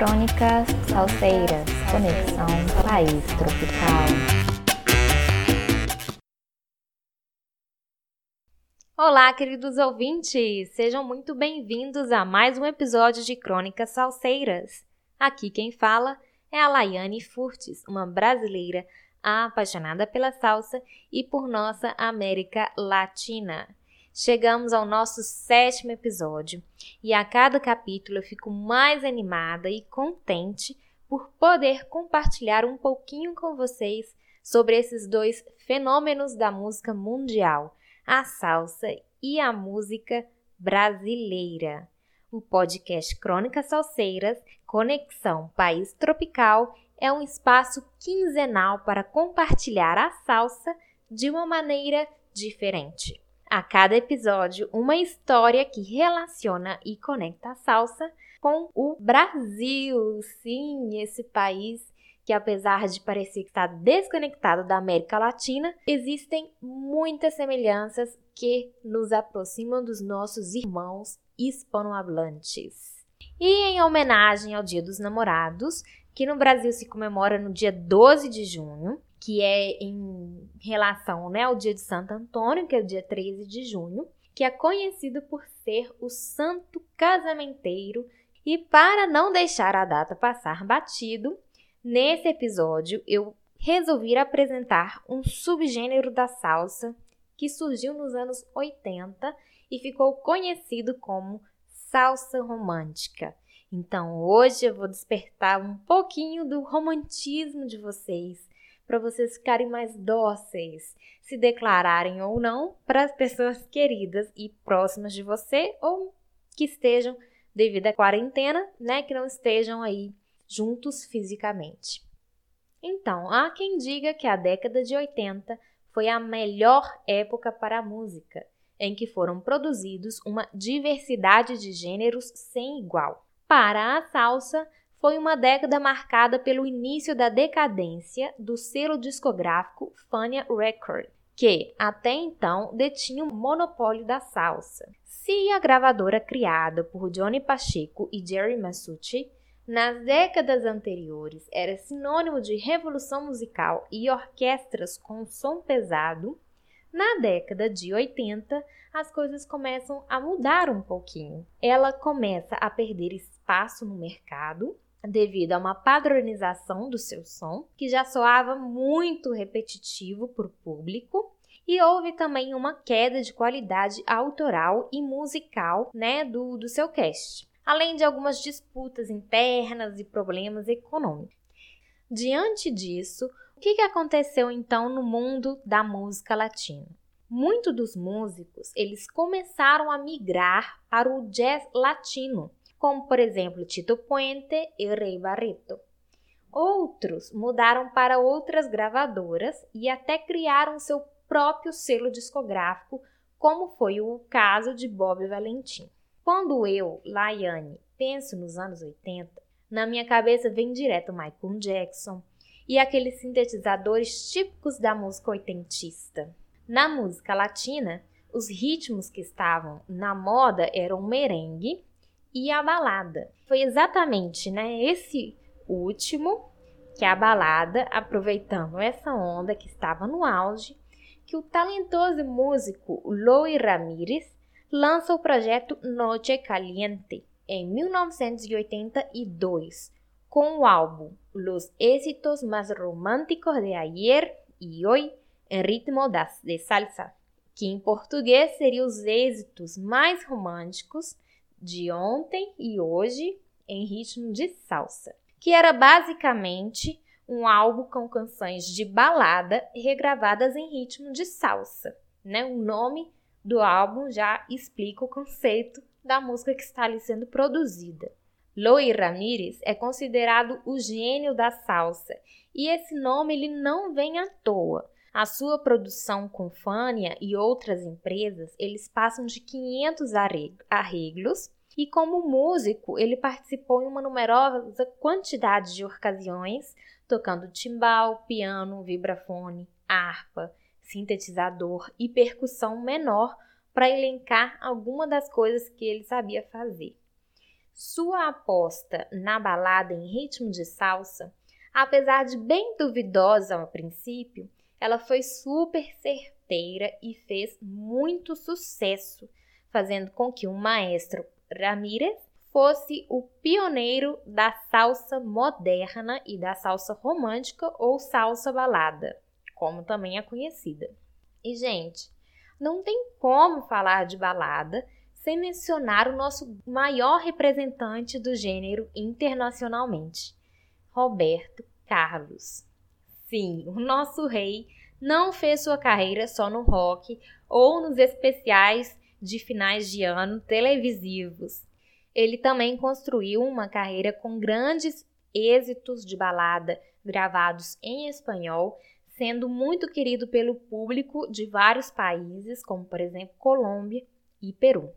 Crônicas Salseiras, Conexão País Tropical. Olá, queridos ouvintes! Sejam muito bem-vindos a mais um episódio de Crônicas Salseiras. Aqui quem fala é a Laiane Furtes, uma brasileira apaixonada pela salsa e por nossa América Latina. Chegamos ao nosso sétimo episódio e a cada capítulo eu fico mais animada e contente por poder compartilhar um pouquinho com vocês sobre esses dois fenômenos da música mundial, a salsa e a música brasileira. O podcast Crônicas Salseiras, Conexão País Tropical, é um espaço quinzenal para compartilhar a salsa de uma maneira diferente. A cada episódio, uma história que relaciona e conecta a salsa com o Brasil. Sim, esse país que, apesar de parecer estar desconectado da América Latina, existem muitas semelhanças que nos aproximam dos nossos irmãos hispanohablantes. E em homenagem ao Dia dos Namorados, que no Brasil se comemora no dia 12 de junho, que é em relação né, ao dia de Santo Antônio, que é o dia 13 de junho, que é conhecido por ser o santo casamenteiro. E para não deixar a data passar batido, nesse episódio eu resolvi apresentar um subgênero da salsa que surgiu nos anos 80 e ficou conhecido como salsa romântica. Então hoje eu vou despertar um pouquinho do romantismo de vocês para vocês ficarem mais dóceis, se declararem ou não para as pessoas queridas e próximas de você ou que estejam devido à quarentena, né, que não estejam aí juntos fisicamente. Então, há quem diga que a década de 80 foi a melhor época para a música, em que foram produzidos uma diversidade de gêneros sem igual. Para a salsa, foi uma década marcada pelo início da decadência do selo discográfico Fania Record, que até então detinha o monopólio da salsa. Se a gravadora criada por Johnny Pacheco e Jerry Masucci nas décadas anteriores era sinônimo de revolução musical e orquestras com som pesado, na década de 80 as coisas começam a mudar um pouquinho. Ela começa a perder espaço no mercado devido a uma padronização do seu som, que já soava muito repetitivo para o público, e houve também uma queda de qualidade autoral e musical né, do, do seu cast, além de algumas disputas internas e problemas econômicos. Diante disso, o que, aconteceu então no mundo da música latina? Muitos dos músicos eles começaram a migrar para o jazz latino, como por exemplo Tito Puente e Rei Barreto. Outros mudaram para outras gravadoras e até criaram seu próprio selo discográfico, como foi o caso de Bob Valentim. Quando eu, Laiane, penso nos anos 80, na minha cabeça vem direto Michael Jackson e aqueles sintetizadores típicos da música oitentista. Na música latina, os ritmos que estavam na moda eram merengue, e a balada. Foi exatamente né, esse último, que a balada, aproveitando essa onda que estava no auge, que o talentoso músico Louis Ramírez lança o projeto Noche Caliente em 1982, com o álbum Los éxitos más románticos de ayer y hoy en ritmo de salsa, que em português seria os êxitos mais românticos de ontem e hoje em ritmo de salsa, que era basicamente um álbum com canções de balada regravadas em ritmo de salsa. Né? O nome do álbum já explica o conceito da música que está ali sendo produzida. Louis Ramírez é considerado o gênio da salsa e esse nome ele não vem à toa. A sua produção com Fania e outras empresas, eles passam de 500 arreglos e como músico, ele participou em uma numerosa quantidade de ocasiões, tocando timbal, piano, vibrafone, harpa, sintetizador e percussão menor para elencar alguma das coisas que ele sabia fazer. Sua aposta na balada em ritmo de salsa, apesar de bem duvidosa ao princípio, ela foi super certeira e fez muito sucesso, fazendo com que o maestro Ramírez fosse o pioneiro da salsa moderna e da salsa romântica ou salsa balada, como também é conhecida. E, gente, não tem como falar de balada sem mencionar o nosso maior representante do gênero internacionalmente, Roberto Carlos. Sim, o nosso rei não fez sua carreira só no rock ou nos especiais de finais de ano televisivos. Ele também construiu uma carreira com grandes êxitos de balada gravados em espanhol, sendo muito querido pelo público de vários países, como por exemplo Colômbia e Peru.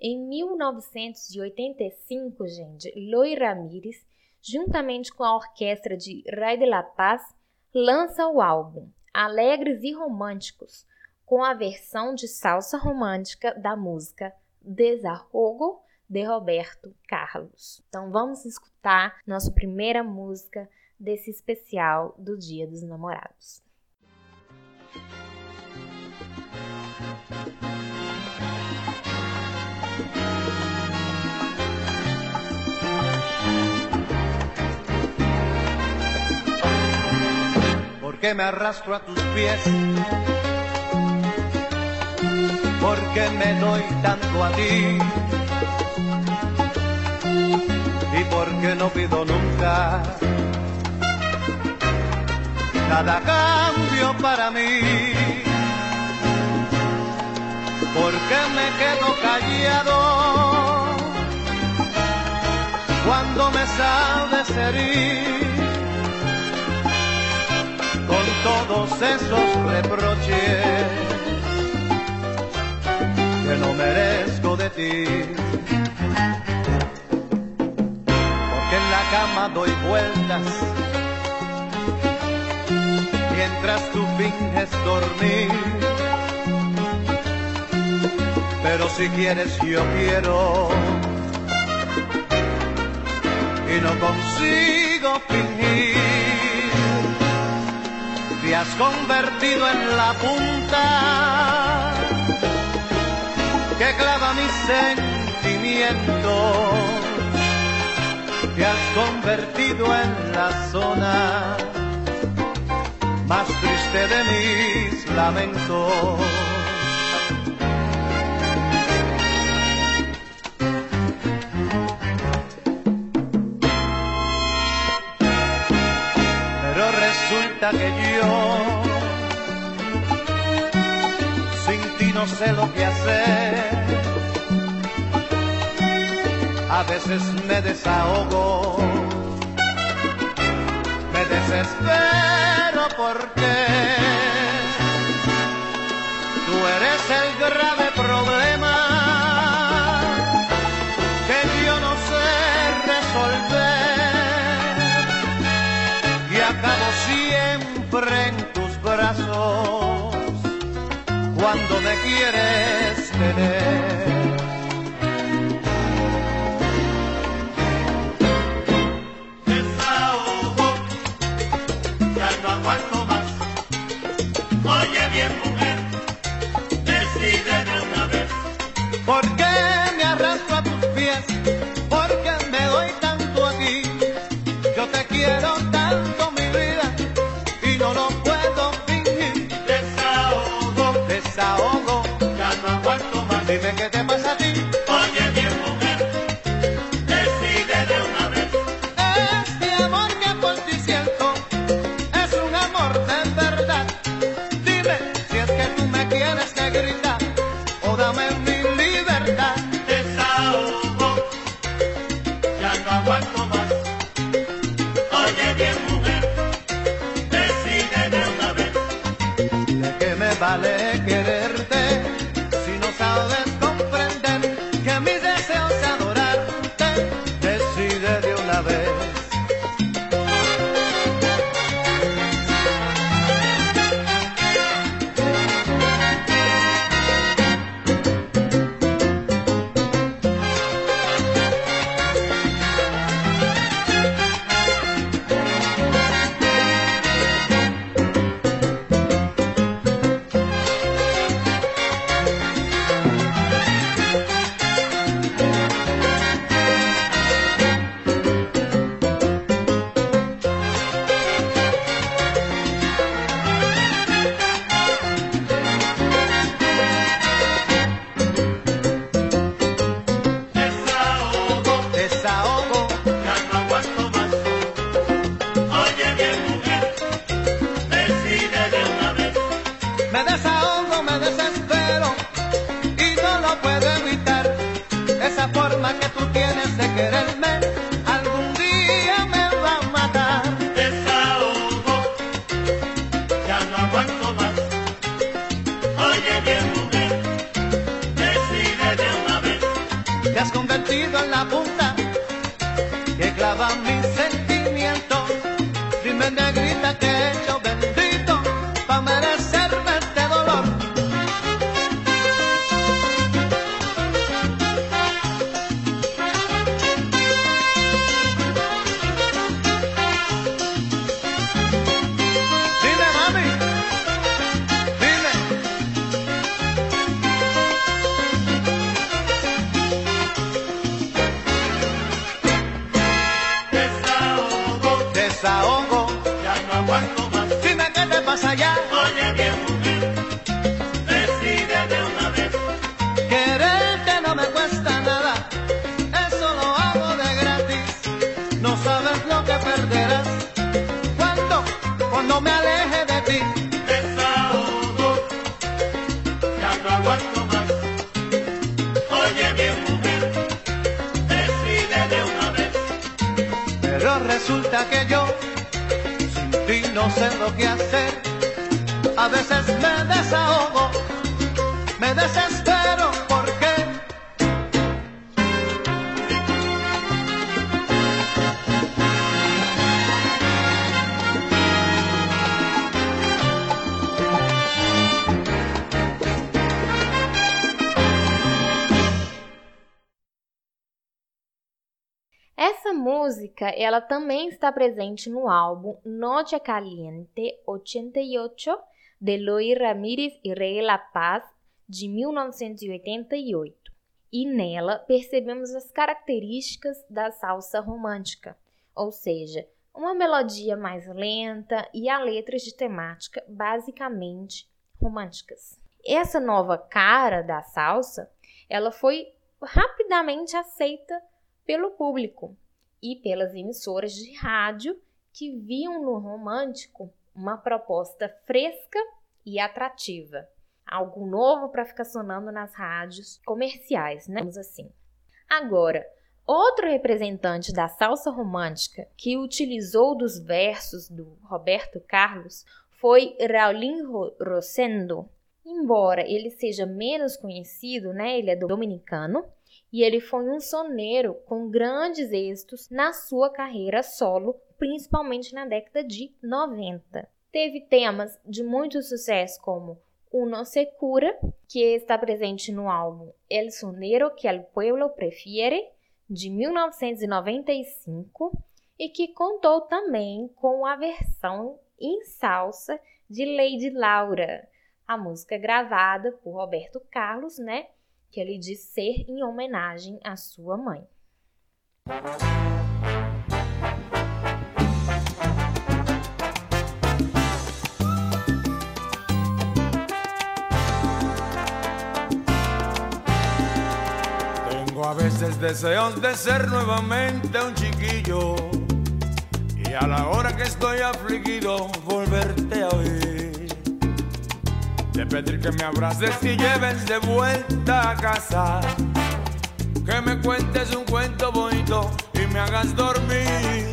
Em 1985, gente, Loi Ramírez juntamente com a orquestra de Ray de la Paz, lança o álbum Alegres e Românticos, com a versão de salsa romântica da música Desarrogo de Roberto Carlos. Então vamos escutar nossa primeira música desse especial do Dia dos Namorados. Que me arrastro a tus pies, porque me doy tanto a ti. Y porque no pido nunca nada cambio para mí, porque me quedo callado cuando me sabes herir todos esos reproches que no merezco de ti. Porque en la cama doy vueltas mientras tú finges dormir. Pero si quieres yo quiero y no consigo fingir te has convertido en la punta que clava mis sentimientos. Te has convertido en la zona más triste de mis lamentos. Que yo sin ti no sé lo que hacer. A veces me desahogo, me desespero porque me quieres tener. mga no lo Pero resulta que yo sin ti no sé lo que hacer. A veces me desahogo, me desespero música, ela também está presente no álbum Noche Caliente 88 de Eloy Ramírez e Rey La Paz de 1988. E nela percebemos as características da salsa romântica, ou seja, uma melodia mais lenta e a letras de temática basicamente românticas. Essa nova cara da salsa, ela foi rapidamente aceita pelo público e pelas emissoras de rádio que viam no romântico uma proposta fresca e atrativa, algo novo para ficar sonando nas rádios comerciais, né? Vamos assim. Agora, outro representante da salsa romântica que utilizou dos versos do Roberto Carlos foi Raulinho Rosendo. Embora ele seja menos conhecido, né? Ele é dominicano e ele foi um soneiro com grandes êxitos na sua carreira solo, principalmente na década de 90. Teve temas de muito sucesso como Uno se cura, que está presente no álbum El sonero que el pueblo prefiere, de 1995, e que contou também com a versão em salsa de Lady Laura, a música gravada por Roberto Carlos, né? Que ele diz ser em homenagem à sua mãe. Tengo a veces deseos de ser nuevamente un chiquillo y a la hora que estoy afligido volverte a oír. De pedir que me abraces y lleves de vuelta a casa. Que me cuentes un cuento bonito y me hagas dormir.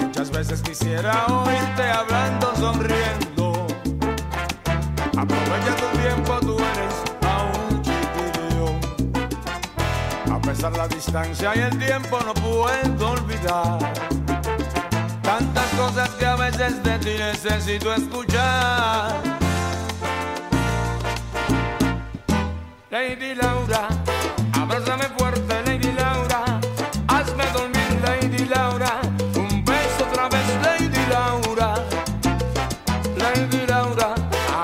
Muchas veces quisiera oírte hablando, sonriendo. Aprovecha tu tiempo, tú eres aún chiquillo. A pesar la distancia y el tiempo no puedo olvidar. Tantas cosas que a veces de ti necesito escuchar. Lady Laura, abrázame fuerte, Lady Laura. Hazme dormir, Lady Laura. Un beso otra vez, Lady Laura. Lady Laura,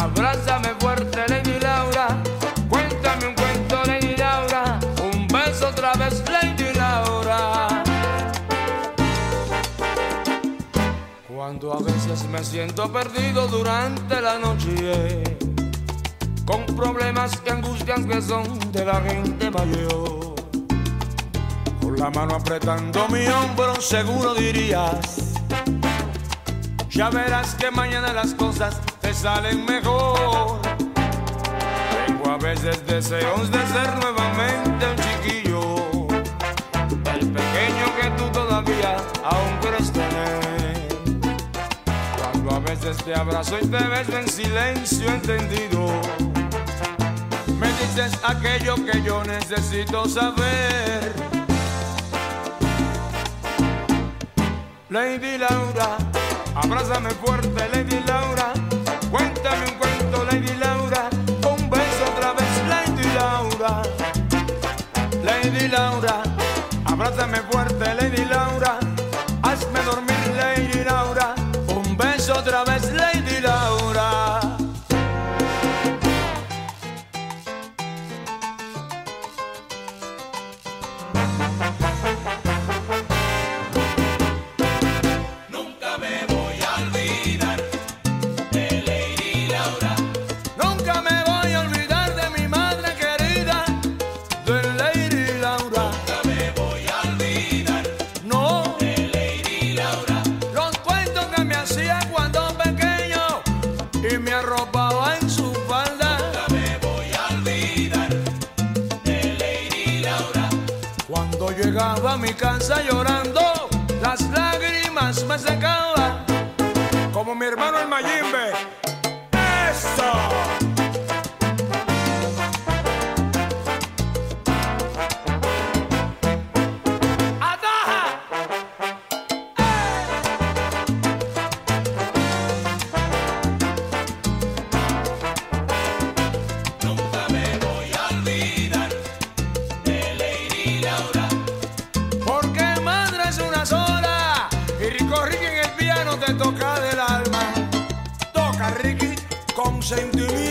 abrázame fuerte, Lady Laura. Cuéntame un cuento, Lady Laura. Un beso otra vez, Lady Laura. Cuando a veces me siento perdido durante la noche, y angustias que son de la gente mayor. Con la mano apretando mi hombro, seguro dirías, ya verás que mañana las cosas te salen mejor. veces deseos de ser nuevamente un chiquillo, el pequeño que tú todavía aún quieres tener. Cuando a veces te abrazo y te beso en silencio entendido, dices aquello que yo necesito saber. Lady Laura, abrázame fuerte, Lady mi casa llorando, las lágrimas me secaban. shame to me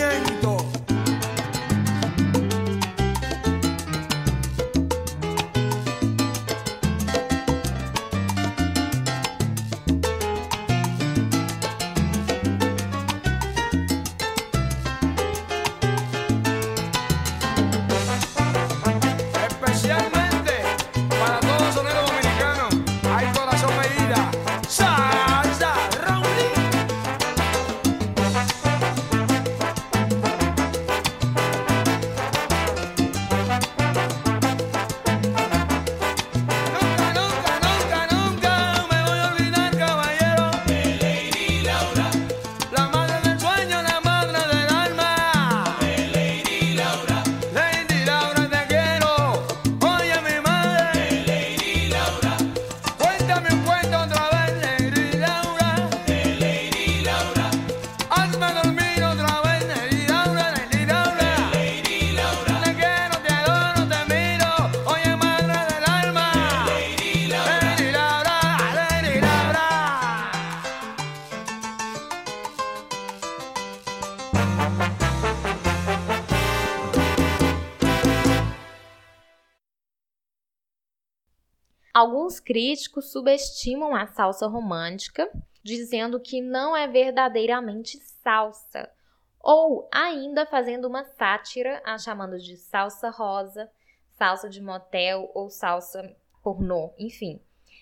Alguns críticos subestimam a salsa romântica, dizendo que não é verdadeiramente salsa, ou ainda fazendo uma sátira, a chamando de salsa rosa, salsa de motel ou salsa pornô, enfim.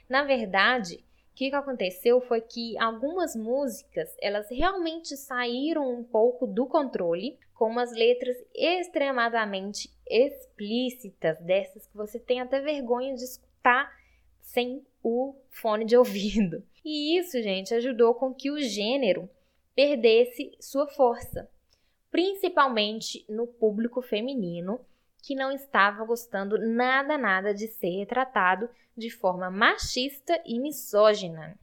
Na verdade, o que aconteceu foi que algumas músicas, elas realmente saíram um pouco do controle, com umas letras extremadamente explícitas, dessas que você tem até vergonha de escutar sem o fone de ouvido. E isso, gente, ajudou com que o gênero perdesse sua força, principalmente no público feminino, que não estava gostando nada, nada de ser retratado de forma machista e misógina.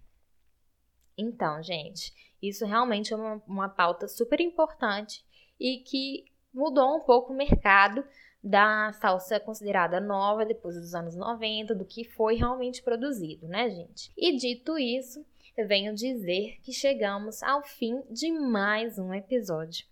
Então, gente, isso realmente é uma, uma pauta super importante e que mudou um pouco o mercado da salsa considerada nova depois dos anos 90, do que foi realmente produzido, né, gente? E dito isso, venho dizer que chegamos ao fim de mais um episódio.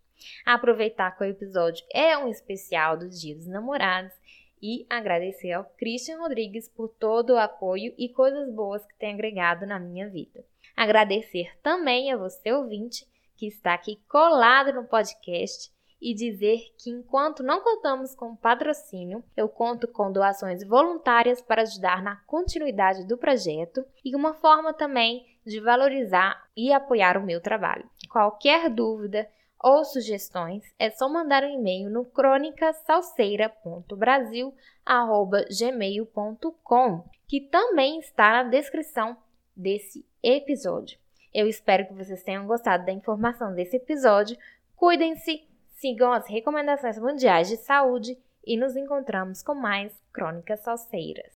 Aproveitar que o episódio é um especial dos Dias dos Namorados e agradecer ao Christian Rodrigues por todo o apoio e coisas boas que tem agregado na minha vida. Agradecer também a você, ouvinte, que está aqui colado no podcast e dizer que enquanto não contamos com patrocínio, eu conto com doações voluntárias para ajudar na continuidade do projeto e uma forma também de valorizar e apoiar o meu trabalho. Qualquer dúvida ou sugestões, é só mandar um e-mail no crônicasalseira.brasil@gmail.com, que também está na descrição desse episódio. Eu espero que vocês tenham gostado da informação desse episódio. Cuidem-se, sigam as recomendações mundiais de saúde e nos encontramos com mais Crônicas Salseiras.